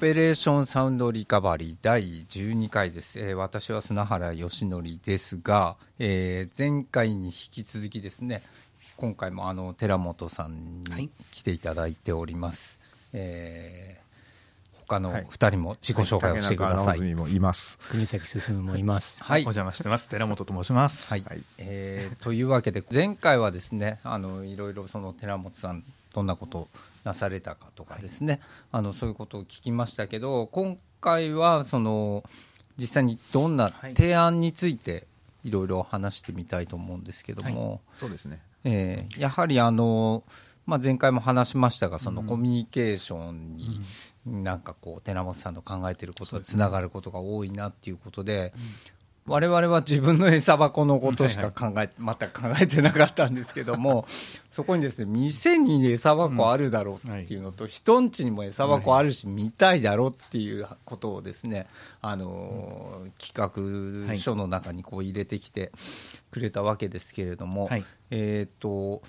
ペレーションサウンドリカバリー第12回です、えー私は砂原義則ですが、えー前回に引き続きですね今回もあの寺本さんはい。に来ていただいております、えー他のはい。2人も自己紹介をしてください、竹中直澄もいます。国崎進もいます。はい。お邪魔してます。寺本と申します。はい。はい。えーというわけで前回はですねあのいろいろその寺本さんどんなことをなされたかとかですね、あのそういうことを聞きましたけど今回はその実際にどんなはい。提案についていろいろ話してみたいと思うんですけども、そうですね。えーやはりあの、まあ、前回も話しましたがそのコミュニケーションになんかこう寺本さんの考えていることがつながることが多いなっていうことで。我々は自分の餌箱のことしか考え、全く考えてなかったんですけども そこにですね店に餌箱あるだろうっていうのと、人んちにも餌箱あるし見たいだろうっていうことをですね、あのー企画書の中にこう入れてきてくれたわけですけれども、はい。えっ、と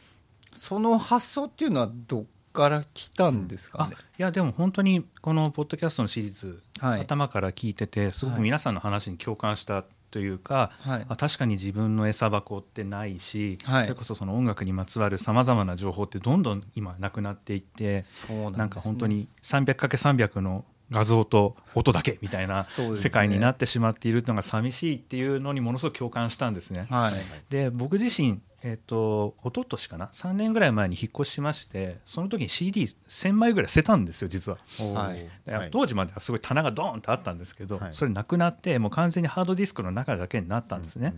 その発想っていうのはどっから来たんですかあね。いやでも本当にこのポッドキャストのシリーズ、はい。頭から聞いててすごく皆さんの話に共感したというか、はい。あ確かに自分の餌箱ってないし、はい。それこそその音楽にまつわるさまざまな情報ってどんどん今なくなっていってそうなんね。なんか本当に 300×300 の画像と音だけみたいな世界になってしまっているのが寂しいっていうのにものすごく共感したんですね。はい。で僕自身、えっと一昨年かな？3年ぐらい前に引っ越ししましてその時に CD1000 枚ぐらい捨てたんですよ実は。はい。で当時まではすごい棚がドーンとあったんですけど、はい。それなくなってもう完全にハードディスクの中だけになったんですね。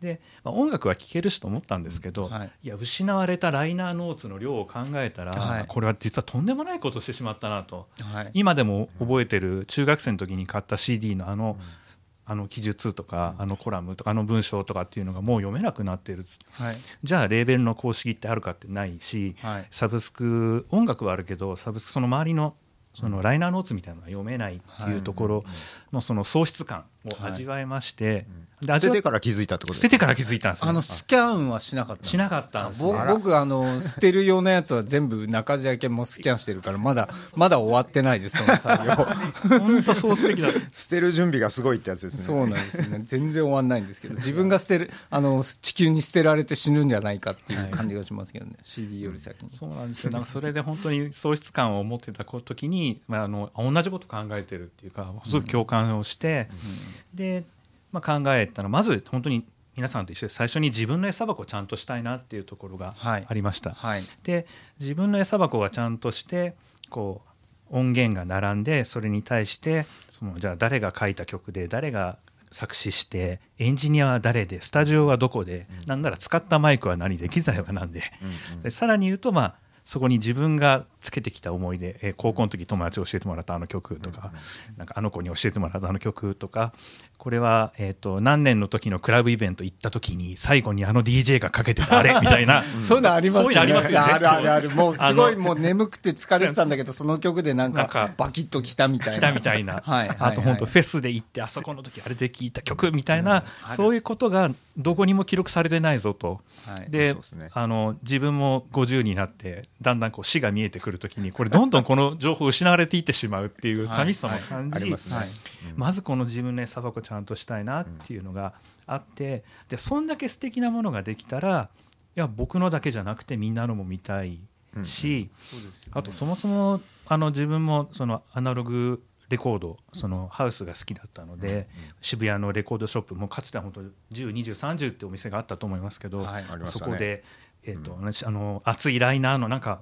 で、まあ、音楽は聴けるしと思ったんですけど、はい。い、や失われたライナーノーツの量を考えたら、はい。これは実はとんでもないことをしてしまったなと。はい。今でも覚えてる中学生の時に買った CD のあの、あの記述とか、あのコラムとかあの文章とかっていうのがもう読めなくなってる。はい。じゃあレーベルの公式ってあるかってないし、はい。サブスク音楽はあるけどサブスクその周りのそのライナーノーツみたいなのが読めないっていうところのその喪失感を味わいまして、で捨味わててから気づいたってこと捨ててから気づいたんですよ。あのスキャンはしなかったの？しなかったんですぼ僕あの捨てるようなやつは全部中地けもスキャンしてるからまだまだ終わってないですその作業。本当そうすべきだ。捨てる準備がすごいってやつですね。そうなんですね。全然終わんないんですけど自分が捨てるあの地球に捨てられて死ぬんじゃないかっていう感じがしますけどね、CD より先に。そうなんですよ。なんかそれで本当に喪失感を持ってた時に、まあ、あの同じこと考えてるっていうかすごく共感をして、で、まあ、考えたのはまず本当に皆さんと一緒で最初に自分の餌箱をちゃんとしたいなっていうところがはい。ありました。はい。で自分の餌箱がちゃんとしてこう音源が並んでそれに対してそのじゃあ誰が書いた曲で誰が作詞してエンジニアは誰でスタジオはどこで、なんなら使ったマイクは何で機材は何で,、でさらに言うとまあそこに自分がつけてきた思い出、えー高校の時友達に教えてもらったあの曲とか,、なんかあの子に教えてもらったあの曲とかこれは、えー、と何年の時のクラブイベント行った時に最後にあの DJ がかけてたあれ みたいな。そういうのありますそういうのありますよね。あるあるある。もうすごいもう眠くて疲れてたんだけどその曲でなんかバキッときたみたいな。来たみたいな、はいはいあと本当フェスで行ってあそこの時あれで聴いた曲みたいな、そういうことがどこにも記録されてないぞと、はい。でね。あの自分も50になってだんだんこう死が見えてくる時にこれどんどんこの情報失われていってしまうっていう寂しさも感じ、ね。はい。まずこの自分の餌箱ちゃんとしたいなっていうのがあってでそんだけ素敵なものができたらいや僕のだけじゃなくてみんなのも見たいし、あとそもそもあの自分もそのアナログレコードそのハウスが好きだったので、渋谷のレコードショップもかつては本当102030ってお店があったと思いますけど、そこで、えーとあの熱いライナーのなんか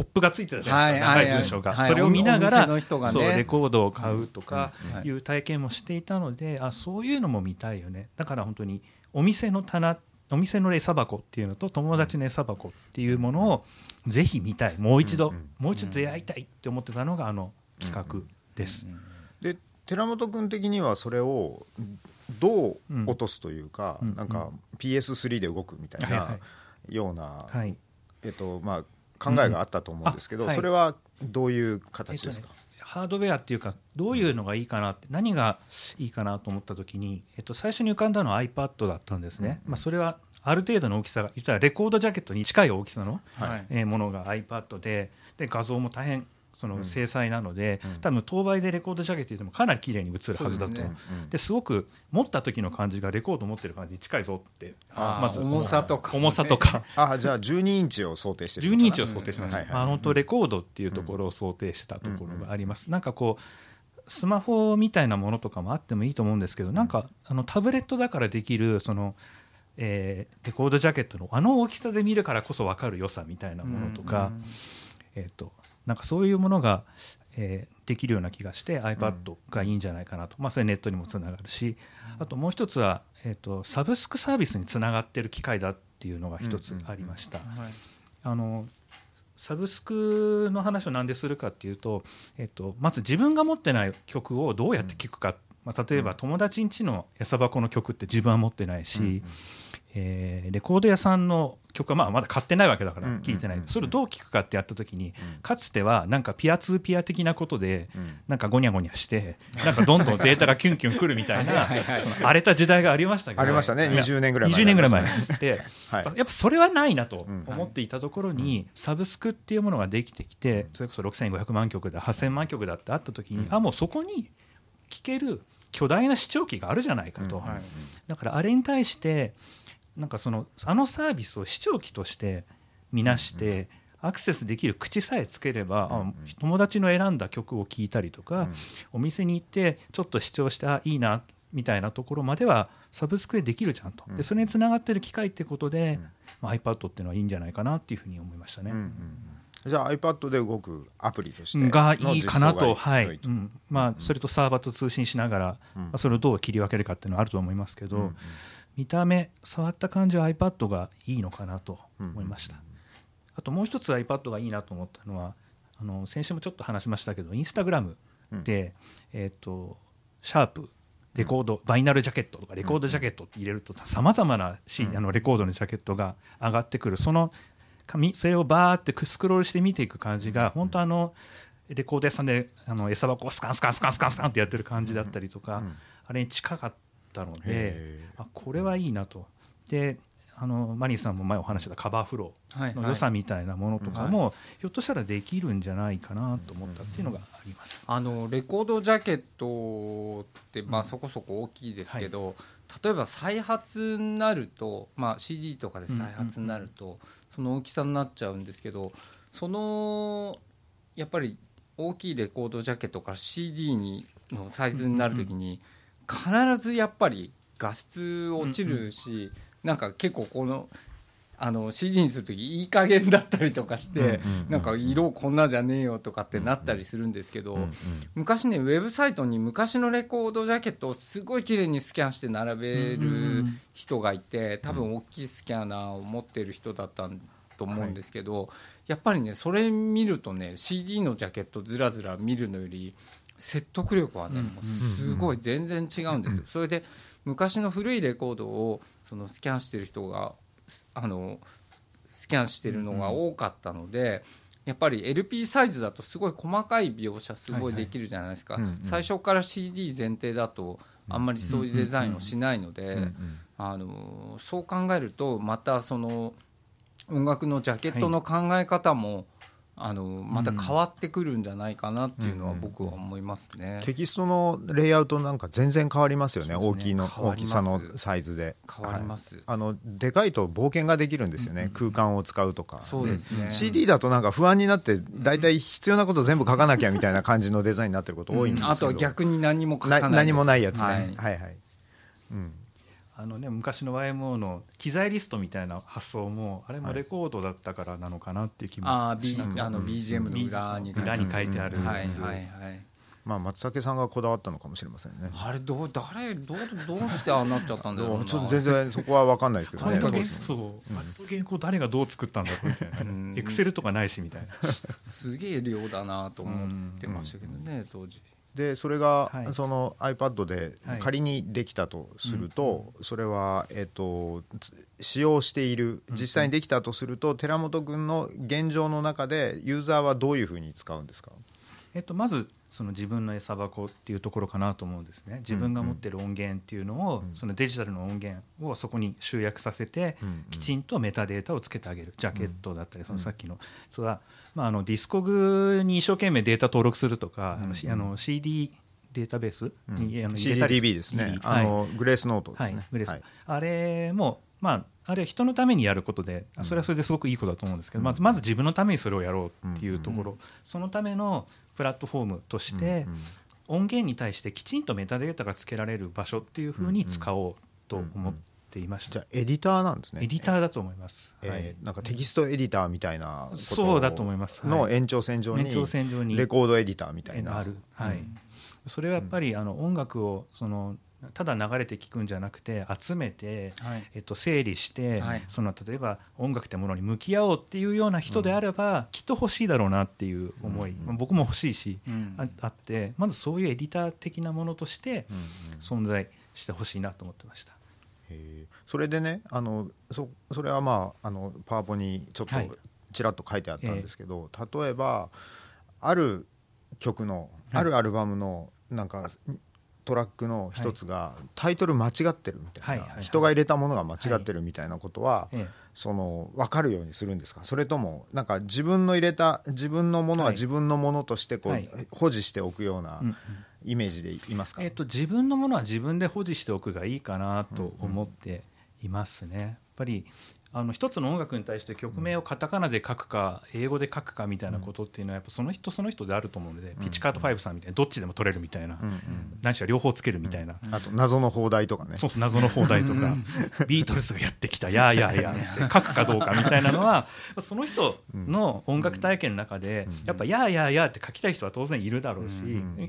ポップがついてたじゃないですか、はい長い文章が、はいそれを見ながら、そうレコードを買うとかうんいう体験もしていたので、あそういうのも見たいよね。だから本当にお店の棚お店の餌箱っていうのと友達の餌箱っていうものをぜひ見たい。もう一度、もう一度出会いたいって思ってたのがあの企画です。で寺本君的にはそれをどううん落とすというか、うんなんか PS3 で動くみたいなような、はい。えっとまあ、考えがあったと思うんですけど、うんあはい。それはどういう形ですか、えっとねハードウェアっていうかどういうのがいいかなって何がいいかなと思った時に、えっと、最初に浮かんだのは iPad だったんですね、まあ、それはある程度の大きさが言ったらレコードジャケットに近い大きさの、はい。えーものが iPad でで画像も大変その精細なので、多分当倍でレコードジャケットでもかなり綺麗に映るはずだと。ね。ですごく持った時の感じがレコード持ってる感じに近いぞってまず重さとか。重さとか。あじゃあ12インチを想定してるのか12なインチを想定しました、うんはいはい。あの本当レコードっていうところを想定したところがあります、なんかこうスマホみたいなものとかもあってもいいと思うんですけどなんかあのタブレットだからできるその、えーレコードジャケットのあの大きさで見るからこそ分かる良さみたいなものとか、えー、となんかそういうものが、えーできるような気がして iPad がいいんじゃないかなと、まあ、それネットにもつながるし。あともう一つは、えー、とサブスクサービスにつながってる機会だっていうのが一つありました。あのサブスクの話を何でするかっていうと、えっと、まず自分が持ってない曲をどうやって聴くか、まあ、例えば友達ん家の餌箱の曲って自分は持ってないし、えーレコード屋さんの曲はまあまだ買ってないわけだから聴いてない、それをどう聴くかってやった時に、かつてはなんかピアツーピア的なことで、なんかゴニャゴニャしてなんかどんどんデータがキュンキュンくるみたいな荒れた時代がありましたけどありましたね。いや20年ぐらい前20年ぐらい前で、はい。やっぱそれはないなと思っていたところに、サブスクっていうものができてきてそれこそ6500万曲だ8000万曲だってあった時に、あもうそこに聴ける巨大な視聴器があるじゃないかと、だからあれに対してなんかそのあのサービスを視聴器として見なして、アクセスできる口さえつければ、あ友達の選んだ曲を聴いたりとか、お店に行ってちょっと視聴してあいいなみたいなところまではサブスクでできるじゃんと、でそれにつながってる機械ってことで、まあ、iPad っていうのはいいんじゃないかなっていうふうに思いましたね。じゃあ iPad で動くアプリとしてのがいいかなと、はい。うん。まあ、それとサーバーと通信しながら、まあ、それをどう切り分けるかっていうのはあると思いますけど、見た目、触った感じは iPad がいいのかなと思いました。あともう一つ iPad がいいなと思ったのは、あの先週もちょっと話しましたけど、インスタグラムで、えっ、と、シャープ、レコード、バイナルジャケットとかレコードジャケットって入れるとさまざまなシーンあのレコードのジャケットが上がってくる。その紙それをバーってスクロールして見ていく感じが本当あのレコード屋さんであの餌箱をスカンスカンスカンスカンスカンってやってる感じだったりとか、あれに近かったのでへあこれはいいなと。であのマリーさんも前お話ししたカバーフローの良さみたいなものとかも、ひょっとしたらできるんじゃないかなと思ったっていうのがあります。あのレコードジャケットって、まあ、そこそこ大きいですけど、例えば再発になると、まあ、CD とかで再発になると、その大きさになっちゃうんですけどそのやっぱり大きいレコードジャケットから CD にのサイズになるときに、必ずやっぱり画質落ちるし、なんか結構この。あの CD にする時いい加減だったりとかして、なんか色こんなじゃねえよとかってなったりするんですけど、昔ねウェブサイトに昔のレコードジャケットをすごい綺麗にスキャンして並べる人がいて多分大きいスキャナーを持ってる人だったと思うんですけど、やっぱりねそれ見るとね CD のジャケットずらずら見るのより説得力はね、もうすごい全然違うんですよ。それで昔の古いレコードをそのスキャンしてる人があのスキャンしてるのが多かったので、やっぱり LP サイズだとすごい細かい描写すごいできるじゃないですか、最初から CD 前提だとあんまりそういうデザインをしないので、あのそう考えるとまたその音楽のジャケットの考え方も、あのまた変わってくるんじゃないかなっていうのは僕は思いますね。テキストのレイアウトなんか全然変わりますよね。ね。大きいの大きさのサイズで。変わります。はい。あのでかいと冒険ができるんですよね、空間を使うとか。そうですね。CD だとなんか不安になって大体必要なこと全部書かなきゃみたいな感じのデザインになってること多いんですけど、あとは逆に何も書かない。な何もないやつね、ははいい、はい。うんあのね、昔の YMO の機材リストみたいな発想もあれもレコードだったからなのかなっていう気もあー、B あの BGM の裏に書いて裏に書いてあるはいはいはい。まあ、松竹さんがこだわったのかもしれませんね。あれどう誰どうどうしてああなっちゃったんだろう。な ちょっと全然そこは分かんないですけどね。とにかくねそう原稿誰がどう作ったん。だろうみたいなエクセルとかないしみたいな。すげえ量だなと思ってましたけどね当時でそれが、はい。その iPad ではい。仮にできたとすると、それは、えっとつ使用している。実際にできたとすると、寺本君の現状の中でユーザーはどういうふうに使うんですか、えっと、まずその自分の餌箱っていうところかなと思うんですね。自分が持ってる音源っていうのを、そのデジタルの音源をそこに集約させて、きちんとメタデータをつけてあげる。ジャケットだったり、そのさっきのそれは、まあ、あの Discogs に一生懸命データ登録するとか、あのあの CD データベースに、あの入れたり CDDB ですね、あの Gracenote ですね、グレース。あれもまああれは人のためにやることでそれはそれですごくいいことだと思うんですけど、まずまず自分のためにそれをやろうっていうところ、そのためのプラットフォームとして、音源に対してきちんとメタデータがつけられる場所っていうふうに使おうと思っていました、じゃあエディターなんですね。エディターだと思います、えー、はい、なんかテキストエディターみたいなそうだと思います。の延長線上に延長線上に。レコードエディターみたいな。ある。はい、それはやっぱりあの音楽をそのただ流れて聞くんじゃなくて集めて、はい、えっと、整理して、はい、その例えば音楽ってものに向き合おうっていうような人であれば、うん、きっと欲しいだろうなっていう思い、うん、僕も欲しいし、うん、ああってまずそういうエディター的なものとして存在してほしいなと思ってました。それでねあのそそれはまああのパワポにちょっとちらっと書いてあったんですけど、はい、例えばある曲のあるアルバムのなんかトラックの一つがタイトル間違ってるみたいな、人が入れたものが間違ってるみたいなことは、その分かるようにするんですか？それともなんか自分の入れた自分のものは自分のものとしてこう、保持しておくようなイメージでいますか、えっと、自分のものは自分で保持しておくがいいかなと思っていますね。やっぱりあの一つの音楽に対して曲名をカタカナで書くか英語で書くかみたいなことっていうのはやっぱその人その人であると思うので、ピッチカート5さんみたいなどっちでも取れるみたいな、何しろ両方つけるみたいな、あと謎の放題とかね。そうそう謎の放題とかビートルズがやってきた「やーやーやー」って書くかどうかみたいなのは その人の音楽体験の中でやっぱ「やーやーやー」って書きたい人は当然いるだろうし、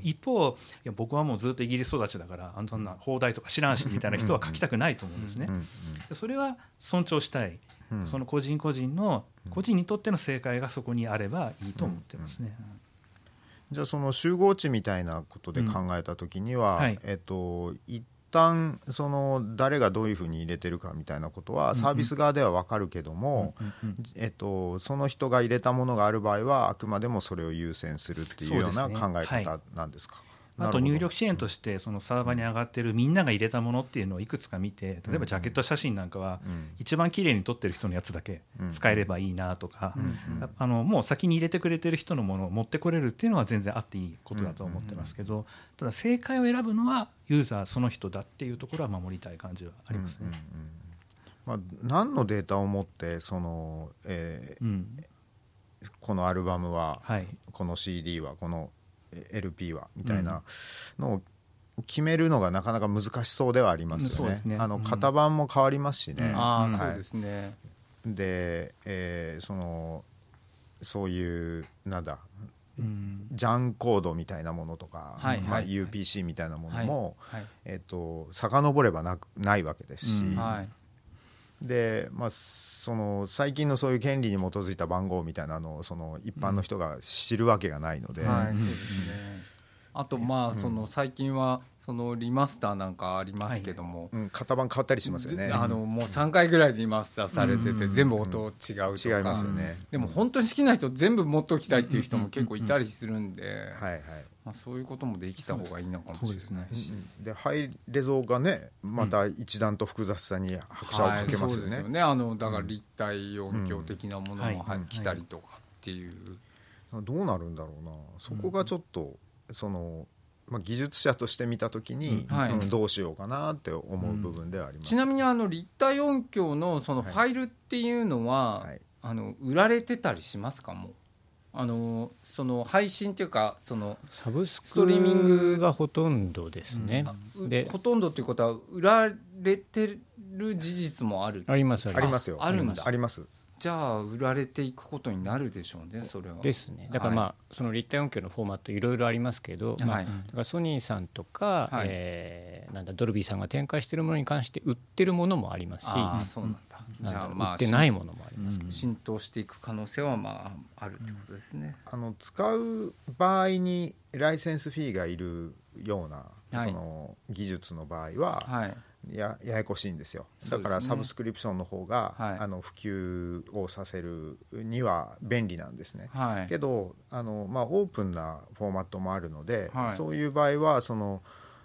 一方いや僕はもうずっとイギリス育ちだからあんな放題とか知らんしみたいな人は書きたくないと思うんですね。それは尊重したいその個人個人の個人にとっての正解がそこにあればいいと思ってますね。じゃあその集合値みたいなことで考えた時には、うんはい、えっと一旦その誰がどういうふうに入れてるかみたいなことはサービス側では分かるけども、えっと、その人が入れたものがある場合はあくまでもそれを優先するっていうような考え方なんですか？あと入力支援としてそのサーバーに上がってるみんなが入れたものっていうのをいくつか見て例えばジャケット写真なんかは一番綺麗に撮ってる人のやつだけ使えればいいなとかあのもう先に入れてくれてる人のものを持ってこれるっていうのは全然あっていいことだと思ってますけどただ正解を選ぶのはユーザーその人だっていうところは守りたい感じはありますね。まあ、何のデータを持ってその、えー、うん、このアルバムは、はい、この CD はこの LP はみたいなのを決めるのがなかなか難しそうではありますよね。ね。あの型番も変わりますしね。あそうですね。で、えー、そのそういうなんだ、うん、ジャンコードみたいなものとか、はいまあ、UPC みたいなものも、はいはい、えっ、ー、と遡ればなくないわけですし、うんはい、でまあその最近のそういう権利に基づいた番号みたいなのをその一般の人が知るわけがないので、はい、あとまあその最近はそのリマスターなんかありますけども、うん、型番変わったりしますよね。あのもう3回ぐらいリマスターされてて、全部音違うとか、違いますよね。でも本当に好きな人全部持っておきたいっていう人も結構いたりするんで、はいはい。まあ、そういうこともできた方がいいのかもしれないしでハイレゾがねまた一段と複雑さに拍車をかけますよね,、よね。あのだから立体音響的なものも来たりとかっていう、どうなるんだろうな。そこがちょっと、そのまあ、技術者として見た時に、うん。はい。うん、どうしようかなって思う部分ではあります、ちなみにあの立体音響のそのファイルっていうのは、はい、あの売られてたりしますか？もあのその配信というかそのサブスクリーミングがほとんどですね、うん、でほとんどということは売られてる事実もある。あります。ありますよ。あるんだ。ありますじゃあ売られていくことになるでしょうねそれは。ですね。だからまあ、はい、その立体音響のフォーマットいろいろありますけど、はい、まあ、だからソニーさんとか、はい、えー、なんだドルビーさんが展開しているものに関して売ってるものもありますしあそうなんだ。じゃあまあ売ってないものもありますけど、浸透していく可能性はまああるってことですね、あの使う場合にライセンスフィーがいるようなその技術の場合は、はいやややこしいんですよ。だからサブスクリプションの方が、ね、あの普及をさせるには便利なんですね、はい、けどあの、まあ、オープンなフォーマットもあるので、はい、そういう場合はその、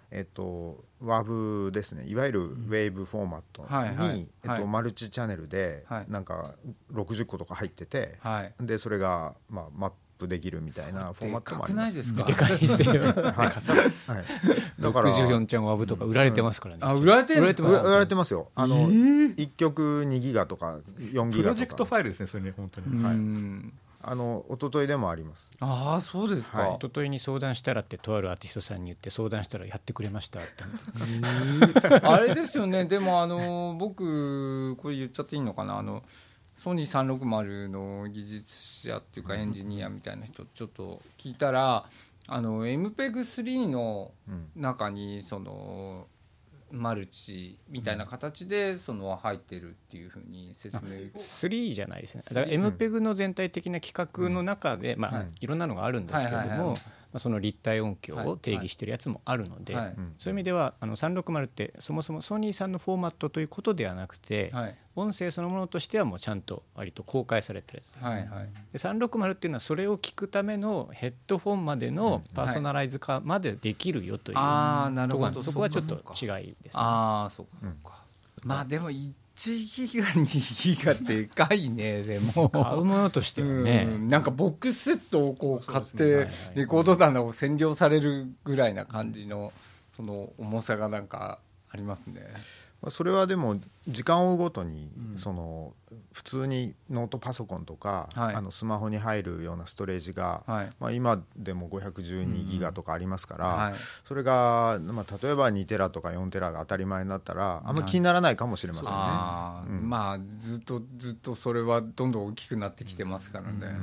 えっと、WAV ですね。いわゆるウェーブフォーマットに、はいはい、えっと、マルチチャンネルでなんか60個とか入ってて、でそれが、まあ、マップできるみたいなフォーマットもあります。でかいですよ。はい。だから64ちゃんワブとか売られてますからね。あ売られて売られてます。売られてますよ。あの一曲2ギガとか4ギガとか。プロジェクトファイルですねそれね本当に。はい。あの一昨日でもあります。ああそうですか。一昨日に相談したらってとあるアーティストさんに言って相談したらやってくれましたって。あれですよね。でもあの僕これ言っちゃっていいのかな？あの。ソニー360の技術者っていうかエンジニアみたいな人ちょっと聞いたらあの MPEG3 の中にそのマルチみたいな形でその入ってるっていうふうに説明3じゃないですね。だから MPEG の全体的な規格の中で、まあ、い。ろんなのがあるんですけれどもまあ、その立体音響を定義してるやつもあるので、はい。はい、そういう意味ではあの360ってそもそもソニーさんのフォーマットということではなくて、はい、音声そのものとしてはもうちゃんと割と公開されてるやつですね。はいはい、で360っていうのはそれを聞くためのヘッドフォンまでのパーソナライズ化までできるよという、あなるほど。そこはちょっと違いですね。あそうかそうか、うん、まあでも1ギガ2ギガでかいね でも。買うものとしてはね、うん、なんかボックスセットをこう買ってレコード棚を占領されるぐらいな感じのその重さがなんかありますね。それはでも時間を追うごとに、その普通にノートパソコンとか、あのスマホに入るようなストレージが、まあ、今でも512ギガとかありますから、それが、まあ、例えば2テラとか4テラが当たり前になったらあんまり気にならないかもしれませんね。まあずっとずっとそれはどんどん大きくなってきてますからね。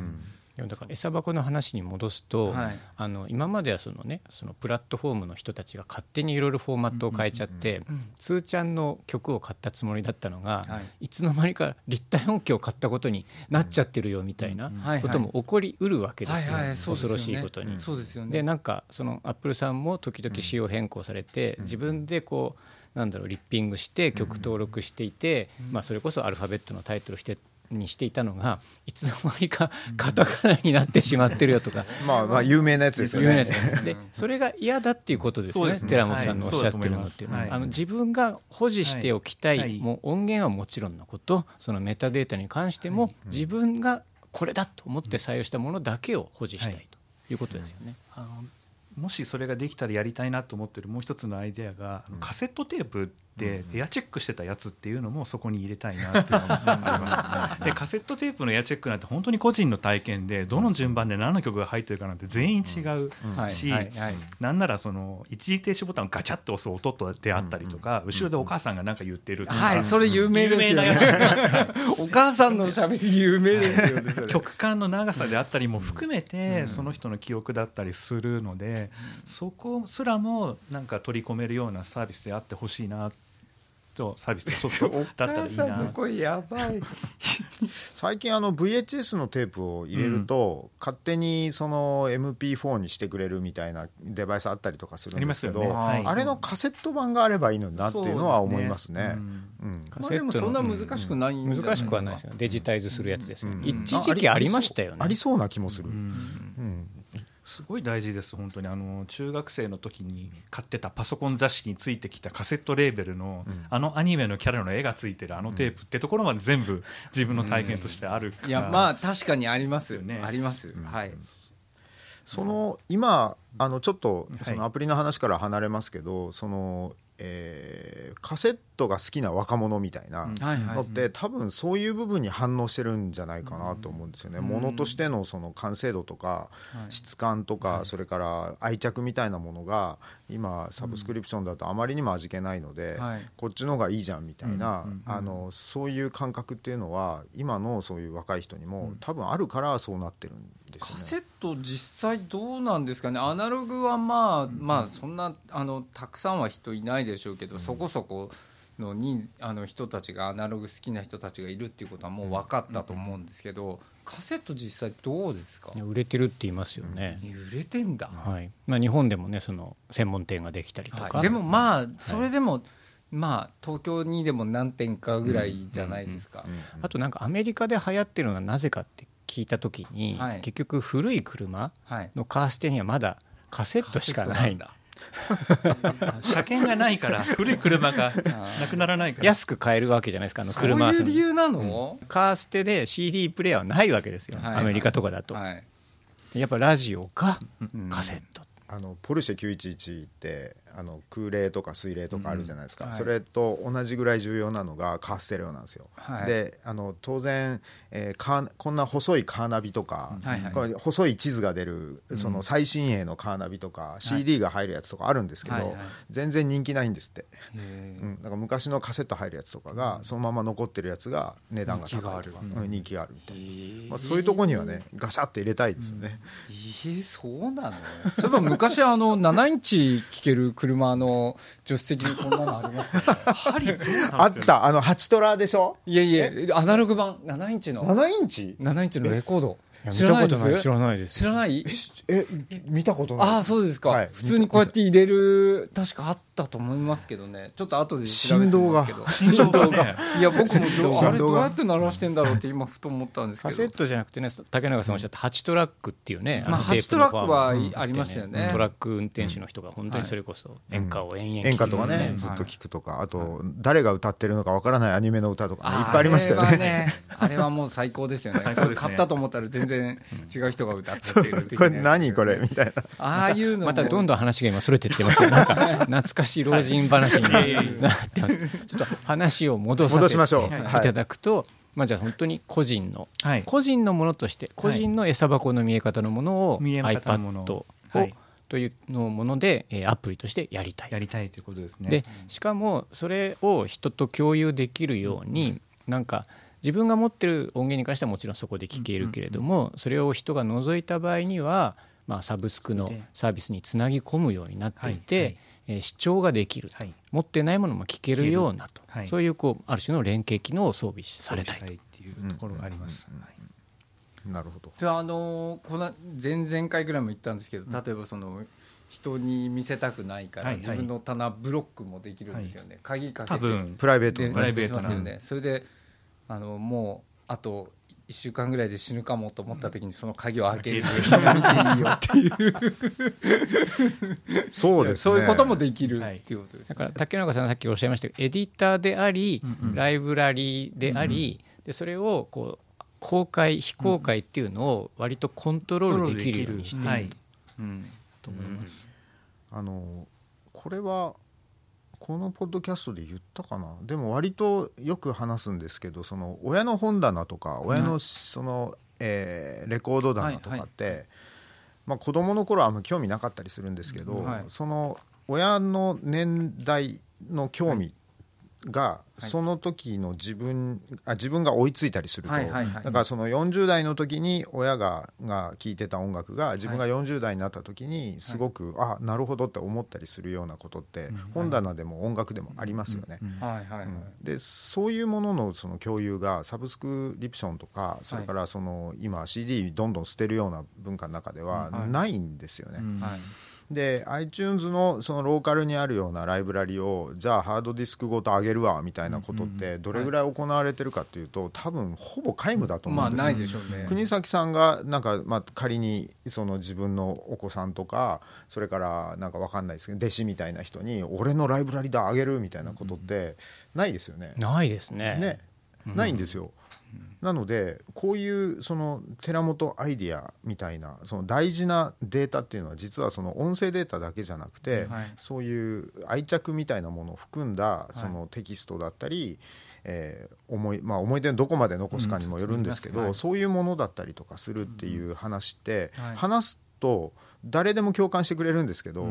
だから餌箱の話に戻すと、はい、あの今まではそのねそのプラットフォームの人たちが勝手にいろいろフォーマットを変えちゃって、ツーチャンの曲を買ったつもりだったのが、はい、いつの間にか立体音響を買ったことになっちゃってるよみたいなことも起こりうるわけですよ、恐ろしいことに。でね。でなんかそのアップルさんも時々仕様変更されて、自分でこうなんだろうリッピングして曲登録していて、まあ、それこそアルファベットのタイトルしてにしていたのがいつの間にかカタカナになってしまってるよとか。まあまあ有名なやつですよね。でそれが嫌だっていうことですね。寺本さんのおっしゃってるのって。いうのは、あの自分が保持しておきたい、もう音源はもちろんのことそのメタデータに関しても、自分がこれだと思って採用したものだけを保持したいとい。うことですよね。あのもしそれができたらやりたいなと思ってるもう一つのアイデアが、カセットテープってエアチェックしてたやつっていうのもそこに入れたいなっていうのがあります、でカセットテープのエアチェックなんて本当に個人の体験でどの順番で何の曲が入ってるかなんて全員違うし、なんならその一時停止ボタンをガチャッと押す音とであったりとか、後ろでお母さんが何か言ってるはいそれ有名ですよね。お母さんのしゃべり有名ですよね曲間の長さであったりも含めて、その人の記憶だったりするので、そこすらもなんか取り込めるようなサービスであってほしいなとサービスでソフトだったらいいな。これやばい。最近あの VHS のテープを入れると、うん、勝手にその MP4 にしてくれるみたいなデバイスあったりとかするんですけどあ、ね。はい、あれのカセット版があればいいのになっていうのは思いますね。カセットそんな難しくない、うん、難しくはないですよ。デジタイズするやつですよ、一時期ありましたよね。ありそう。な気もする、うんすごい大事です本当に。あの中学生の時に買ってたパソコン雑誌についてきたカセットレーベルの、うん、あのアニメのキャラの絵がついてるあのテープってところまで全部自分の体験としてあるから、うん、いやまあ確かにあります。よね。あります、はい。その今あのちょっとそのアプリの話から離れますけど、はい、そのえー、カセットが好きな若者みたいなのって多分そういう部分に反応してるんじゃないかなと思うんですよね。ものとしてのその完成度とか質感とかそれから愛着みたいなものが今サブスクリプションだとあまりにも味気ないのでこっちの方がいいじゃんみたいなあのそういう感覚っていうのは今のそういう若い人にも多分あるからそうなってるんですね。カセット実際どうなんですかね。アナログはまあまあそんなあのたくさんは人いないでしょうけど、そこそこのにあの人たちがアナログ好きな人たちがいるっていうことはもう分かったと思うんですけど、カセット実際どうですか？売れてるって言いますよね、売れてんだ、はい。まあ、日本でもねその専門店ができたりとか、はい、でもまあそれでも、はいまあ東京にでも何店かぐらいじゃないですか、あとなんかアメリカで流行ってるのはなぜかって聞いた時に、はい、結局古い車のカーステにはまだカセットしかない、んだ 車検がないから古い車がなくならないから。安く買えるわけじゃないですかあの車そういう理由なの、うん、カーステで CD プレーヤーはないわけですよ、はい、アメリカとかだと、はい、やっぱラジオかカセット、あのポルシェ911ってあの空冷とか水冷とかあるじゃないですか、うん。はい、それと同じぐらい重要なのがカーステレオなんですよ、はい、であの当然、えー、こんな細いカーナビとか、はいはい、細い地図が出るその最新鋭のカーナビとか、うん、CD が入るやつとかあるんですけど、はいはい、全然人気ないんですって、うん、だから昔のカセット入るやつとかがそのまま残ってるやつが値段が高いとか人気がある。みまあ、そういうとこにはねガシャって入れたいですよね、えー、そうなの？そういえば昔あの7インチ聴ける車の助手席にこんなのありましたね。あった。あの8トラでしょ？いやいやアナログ版7インチの。7インチ ?7 インチのレコード。知らないです？知らないです。知らない？え？見たことない。ああそうですか、はい、普通にこうやって入れる確かあったと思いますけどね。ちょっと後で調べてみますけど。振動が。いや僕もあれどうやって鳴らしてんだろうって今ふと思ったんですけど。カセットじゃなくてね竹中さんおっしゃった8トラックっていうね、まあ、8トラックはありましたよね。トラック運転手の人が本当にそれこそ演歌を延々演歌とかねずっと聞くとかあと誰が歌ってるのかわからないアニメの歌とかいっぱいありましたよね。あれはもう最高ですよね。買ったと思ったら全然違う人が歌ってってるこれ何これみたいな。ああいうのまたどんどん話が今それてってますよ。なんか 懐かしい老人話になってます。ちょっと話を戻させてい。ただくと、まあ、じゃあ本当に個人の、はい、個人のものとして個人の餌箱の見え方のものを iPad を、はい、というのもので、えー、アプリとしてやりたい。やりたいということですね。でしかもそれを人と共有できるように、うん、なんか自分が持ってる音源に関してはもちろんそこで聞けるけれども、それを人が除いた場合には、まあ、サブスクのサービスにつなぎ込むようになっていて、はい。はいえー、視聴ができる、はい、持ってないものも聞けるようなと、はい、そういうこうある種の連携機能を装備されたいと。いうところがあります。なるほど。じゃあ、あのこの前々回ぐらいも言ったんですけど例えばその人に見せたくないから、自分の棚ブロックもできるんですよね、鍵かけて。プライベートプライベートますよねそれであのもうあと1週間ぐらいで死ぬかもと思った時にその鍵を開ける。見ていいよっていうそうです、ね、そういうこともできるっていうことです、だから竹中さんさっきおっしゃいましたけどエディターであり、うんうん、ライブラリーであり、うんうん、でそれをこう公開非公開っていうのを割とコントロールできるようにしていると,、うん、と思います。あのこれはこのポッドキャストで言ったかな？でも割とよく話すんですけどその親の本棚とか親のその、えー、レコード棚とかって、はいはい、まあ、子供の頃はあんま興味なかったりするんですけど、はい、その親の年代の興味がその時の自分あ自分が追いついたりすると、だからその40代の時に親がが聴いてた音楽が自分が40代になった時にすごく、あなるほどって思ったりするようなことって本棚でも音楽でもありますよね。でそういうもののその共有がサブスクリプションとかそれからその今 CD どんどん捨てるような文化の中ではないんですよね。はいで iTunes のそのローカルにあるようなライブラリをじゃあハードディスクごと上げるわみたいなことってどれぐらい行われてるかっていうと多分ほぼ皆無だと思うんですよ、ね、国崎さんがなんかまあ仮にその自分のお子さんとかそれからなんか分かんないですけど弟子みたいな人に俺のライブラリで上げるみたいなことってないですよね。ないですね。ねないんですよ。なのでこういうその寺本アイディアみたいなその大事なデータっていうのは実はその音声データだけじゃなくて、はい、そういう愛着みたいなものを含んだそのテキストだったり、はい、えー、思いまあ、思い出どこまで残すかにもよるんですけど、うんはい、そういうものだったりとかするっていう話って、話すと誰でも共感してくれるんですけど、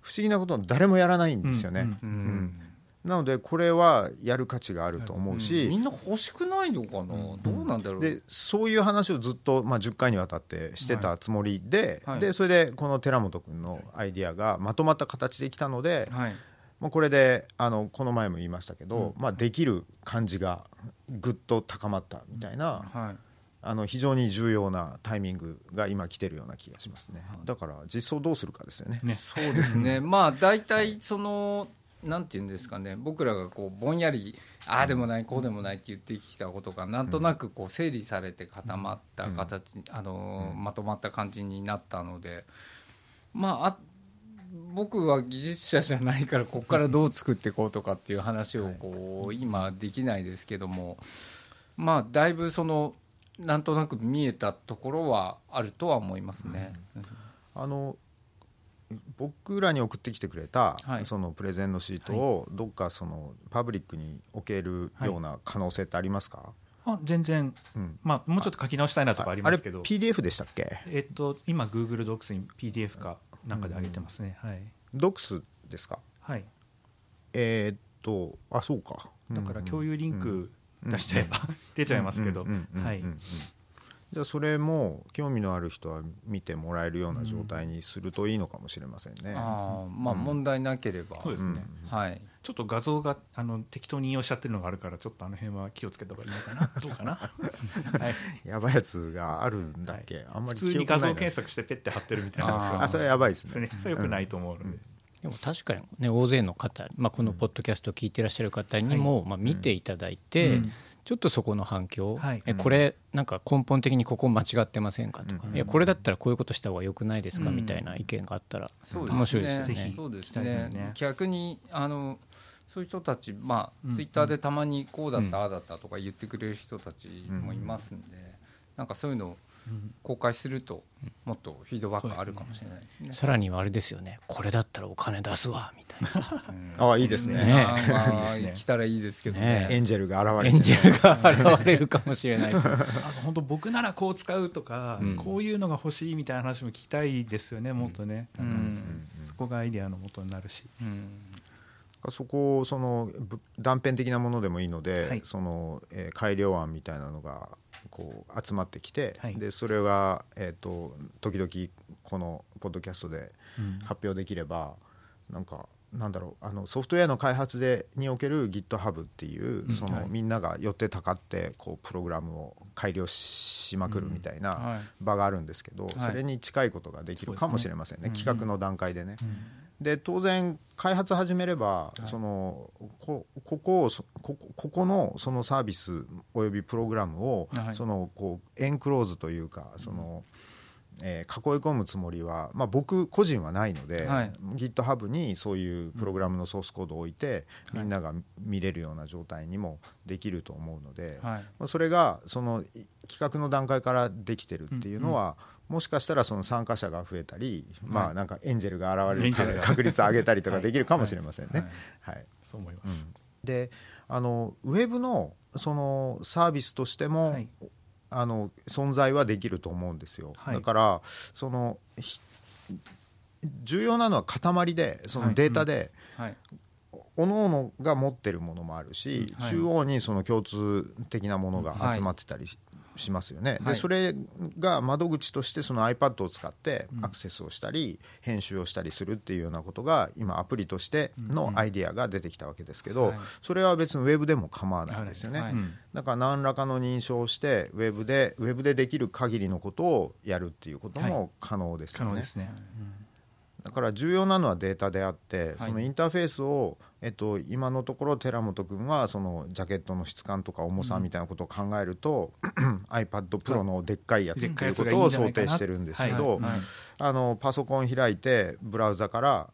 不思議なことは誰もやらないんですよね。うん、うんなのでこれはやる価値があると思うし、うん、みんな欲しくないのかな、うん、どうなんだろう？でそういう話をずっと、まあ、10回にわたってしてたつもりではい、でそれでこの寺本君のアイディアがまとまった形できたので、はい、まあ、これであのこの前も言いましたけど、まあ、できる感じがぐっと高まったみたいな、はい、あの非常に重要なタイミングが今来てるような気がしますね、だから実装どうするかですよね。ねそうですね。まあ大体そのなんていうんですかね僕らがこうぼんやりああでもないこうでもないって言ってきたことがなんとなくこう整理されて固まった形、あのまとまった感じになったのでまあ僕は技術者じゃないからここからどう作っていこうとかっていう話をこう今できないですけどもまあだいぶそのなんとなく見えたところはあるとは思いますね。あの僕らに送ってきてくれた、そのプレゼンのシートをどっかそのパブリックに置けるような可能性ってありますか、あ全然、うん、まあ、もうちょっと書き直したいなとかありますけど。PDF でしたっけ？えっと今 Google Docs に PDF かなんかで上げてますね、はい、Docs ですか？はい。えー、っとあそうか。だから共有リンク出しちゃえば 出ちゃいますけど。はいじゃあそれも興味のある人は見てもらえるような状態にするといいのかもしれませんね。あまあ問題なければ、そうですね、はい。ちょっと画像があの適当に引用しちゃってるのがあるからちょっとあの辺は気をつけた方がいいのかな。どうかな、はい、やばいやつがあるんだっけ、はい、あんまり普通に画像検索してペッて貼ってるみたいなあそれやばいですね。それよくないと思うので、うん。でも確かにね大勢の方、まあ、このポッドキャストを聞いてらっしゃる方にも、まあ、見ていただいて、うんちょっとそこの反響、はい、えこれなんか根本的にここ間違ってませんかとか、うん、いやこれだったらこういうことした方がよくないですか、みたいな意見があったら。面白いですよね。そうですね。逆にあのそういう人たち、まあ、ツイッターでたまにこうだった、ああだったとか言ってくれる人たちもいますんで、なんかそういうのを公開するともっとフィードバックあるかもしれないですね。さらにはあれですよね。これだったらお金出すわみたいな。ああいいですね。ねまあ来たらいいですけどね。エンジェルが現れエンジェルが現れるかもしれない。本当僕ならこう使うとか、こういうのが欲しいみたいな話も聞きたいですよね。もっとね。そこがアイデアの元になるし。そこをその断片的なものでもいいので、はい、その、えー、改良案みたいなのがこう集まってきて、はい、でそれが、えーと、時々このポッドキャストで発表できれば、うん、なんかなんだろうあのソフトウェアの開発でにおける GitHub っていう、うん、その、はい、みんなが寄ってたかってこうプログラムを改良しまくるみたいな場があるんですけど、それに近いことができるかもしれませんね、ね企画の段階でね。で当然開発始めれば、はい、そのこここをこここのそのサービスおよびプログラムを、はい、そのこうエンクローズというかその、えー、囲い込むつもりは、まあ、僕個人はないので、はい、GitHub にそういうプログラムのソースコードを置いて、うん、みんなが見れるような状態にもできると思うので、はい、それがその企画の段階からできてるっていうのは、うんうんもしかしたらその参加者が増えたり、まあなんかエンジェルが現れる確率を上げたりとかできるかもしれませんね。はい、そう思います。で、あのウェブのそのサービスとしても、あの存在はできると思うんですよ。だからその重要なのは塊でそのデータで、各々が持ってるものもあるし、中央にその共通的なものが集まってたりしますよね、はい、でそれが窓口としてその iPad を使ってアクセスをしたり、編集をしたりするっていうようなことが今アプリとしてのアイディアが出てきたわけですけど、それは別にウェブでも構わないですよね、だから何らかの認証をしてウェブでウェブでできる限りのことをやるっていうことも可能ですよね。だから重要なのはデータであって、そのインターフェースを、えっと、今のところ寺本君はそのジャケットの質感とか重さみたいなことを考えると、うん、iPad Pro のでっかいやつっていうことを想定してるんですけどあのパソコン開いてブラウザから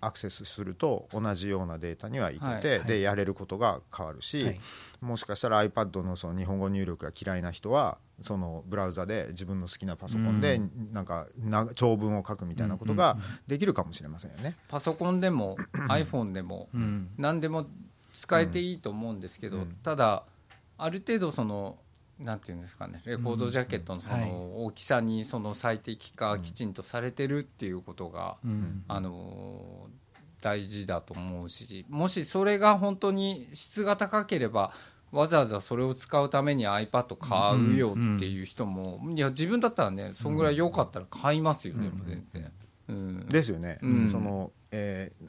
アクセスすると同じようなデータにはいけて、でやれることが変わるし、もしかしたら iPad のその日本語入力が嫌いな人はそのブラウザで自分の好きなパソコンでなんか長文を書くみたいなことができるかもしれませんよね。パソコンでも iPhone でも何でも使えていいと思うんですけど、ただある程度そのなんていうんですかねレコードジャケットのその大きさにその最適化きちんとされてるっていうことが、あの大事だと思うしもしそれが本当に質が高ければわざわざそれを使うために iPad 買うよっていう人も、いや自分だったらねそんぐらい良かったら買いますよね、全然。うん、ですよね。そのえー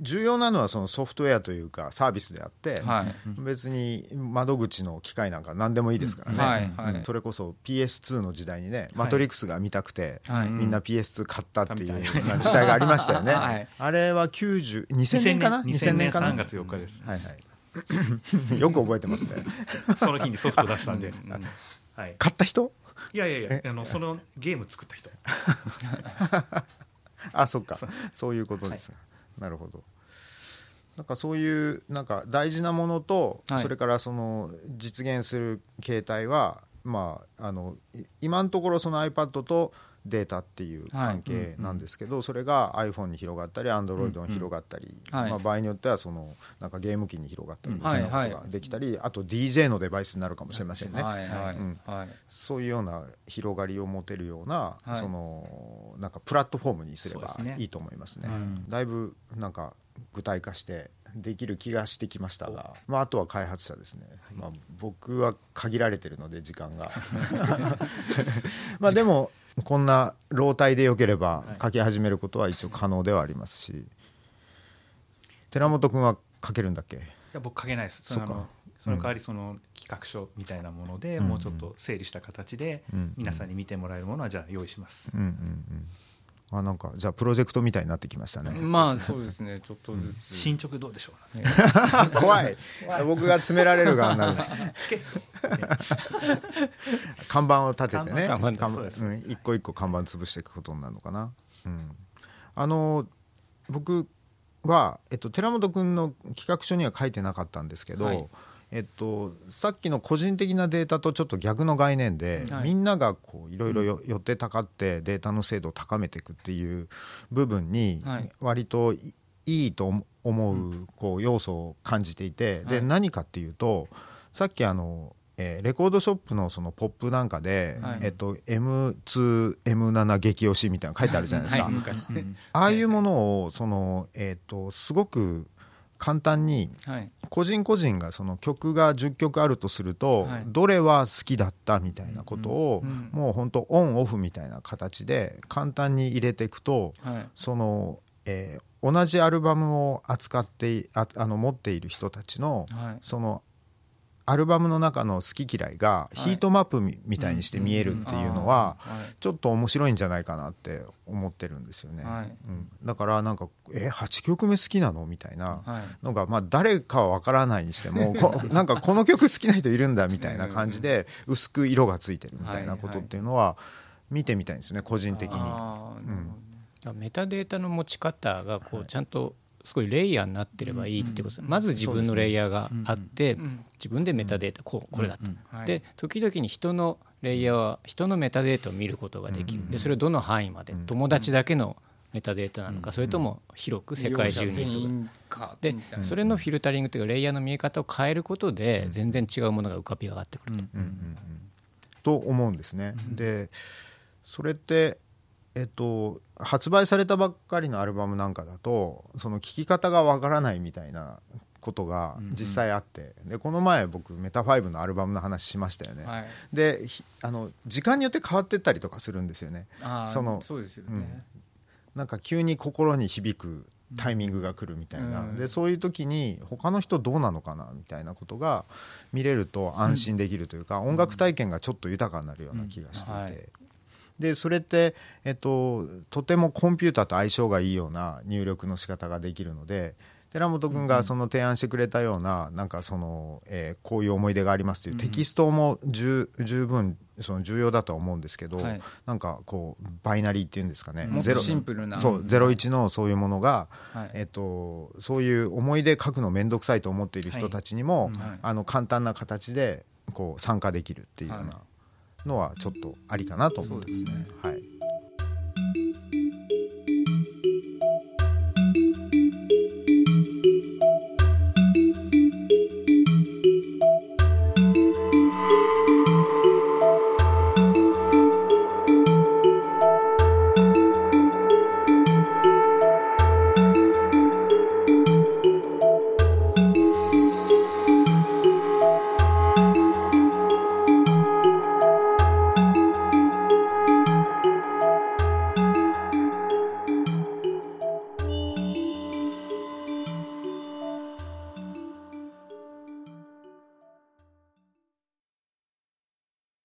重要なのはそのソフトウェアというかサービスであって、はい、別に窓口の機械なんか何でもいいですからね、はいはい、それこそ PS2 の時代にね「マトリックス」が見たくて、みんな PS2 買ったっていう時代がありましたよね、あれは90 2000年かな？2000年。かな？3月4日です、はいはい よく覚えてますね。その日にソフト出したんで、はい、買った人？いやいやいやあのそのゲーム作った人。あそっか。そういうことです、はい、なるほど。なんかそういうなんか大事なものと、はい、それからその実現する形態はまああの今のところその iPad とデータっていう関係なんですけど、それが iPhone に広がったり Android に広がったり、まあ、場合によってはそのなんかゲーム機に広がったりみたいなことができたり、あと DJ のデバイスになるかもしれませんね、そういうような広がりを持てるような、そのなんかプラットフォームにすればいいと思いますね。だいぶなんか具体化してできる気がしてきましたが、まあ、あとは開発者ですね、まあ、僕は限られてるので時間が。まあでもこんな老体でよければ書き始めることは一応可能ではありますし。寺本君は書けるんだっけ？いや僕書けないです。そのその代わりその企画書みたいなもので、もうちょっと整理した形で皆さんに見てもらえるものはじゃあ用意します。うんうんうんあなんかじゃあプロジェクトみたいになってきましたね。まあそうですね。ちょっとずつ、進捗どうでしょう、ね、怖い。僕が詰められる側になる看板を立ててね。看板うん、一個一個看板潰していくことになるのかな。うん、あの僕は、えっと、寺本君の企画書には書いてなかったんですけど、はいえっと、さっきの個人的なデータとちょっと逆の概念で、はい、みんながこういろいろ寄ってたかってデータの精度を高めていくっていう部分に割といいと思うこう要素を感じていて、で何かっていうとさっきあのえー、レコードショップのそのポップなんかで、はい、えっと、M2M7 激推しみたいなの書いてあるじゃないですか、はい、ああいうものをその、えーとすごく簡単に個人個人がその曲が10曲あるとするとどれは好きだったみたいなことをもう本当オンオフみたいな形で簡単に入れていくとそのえ同じアルバムを扱ってああの持っている人たちのそのアルバムの中の好き嫌いがヒートマップみたいにして見えるっていうのはちょっと面白いんじゃないかなって思ってるんですよね、はい、うん、だからなんか「え8曲目好きなの?」みたいなのが、まあ、誰かは分からないにしても こなんかこの曲好きな人いるんだみたいな感じで薄く色がついてるみたいなことっていうのは見てみたいんですよね個人的に。うん、メタデータの持ち方がこうちゃんとすごいレイヤーになってればいいってことです、まず自分のレイヤーがあって、自分でメタデータこうこれだと、で時々に人のレイヤーは人のメタデータを見ることができる。でそれをどの範囲まで友達だけのメタデータなのかそれとも広く世界中にとかで。それのフィルタリングというかレイヤーの見え方を変えることで全然違うものが浮かび上がってくると。と思うんですね。でそれってえっと、発売されたばっかりのアルバムなんかだとその聴き方がわからないみたいなことが実際あって、うん、でこの前僕メタファイブのアルバムの話しましたよね、はい、であの時間によって変わってったりとかするんですよね。そのそうですよね、うん、なんか急に心に響くタイミングが来るみたいな、うん、でそういう時に他の人どうなのかなみたいなことが見れると安心できるというか、音楽体験がちょっと豊かになるような気がしていて、はいでそれって、えっと、とてもコンピューターと相性がいいような入力の仕方ができるので寺本君がその提案してくれたようななんかその、えー、こういう思い出がありますというテキストも十十分その重要だとは思うんですけど、はい、なんかこうバイナリーっていうんですかね。ゼロシンプルな。そう01のそういうものが、はい、えっと、そういう思い出書くの面倒くさいと思っている人たちにも、はい、あの簡単な形でこう参加できるっていうようなのはちょっとありかなと思ってですね。はい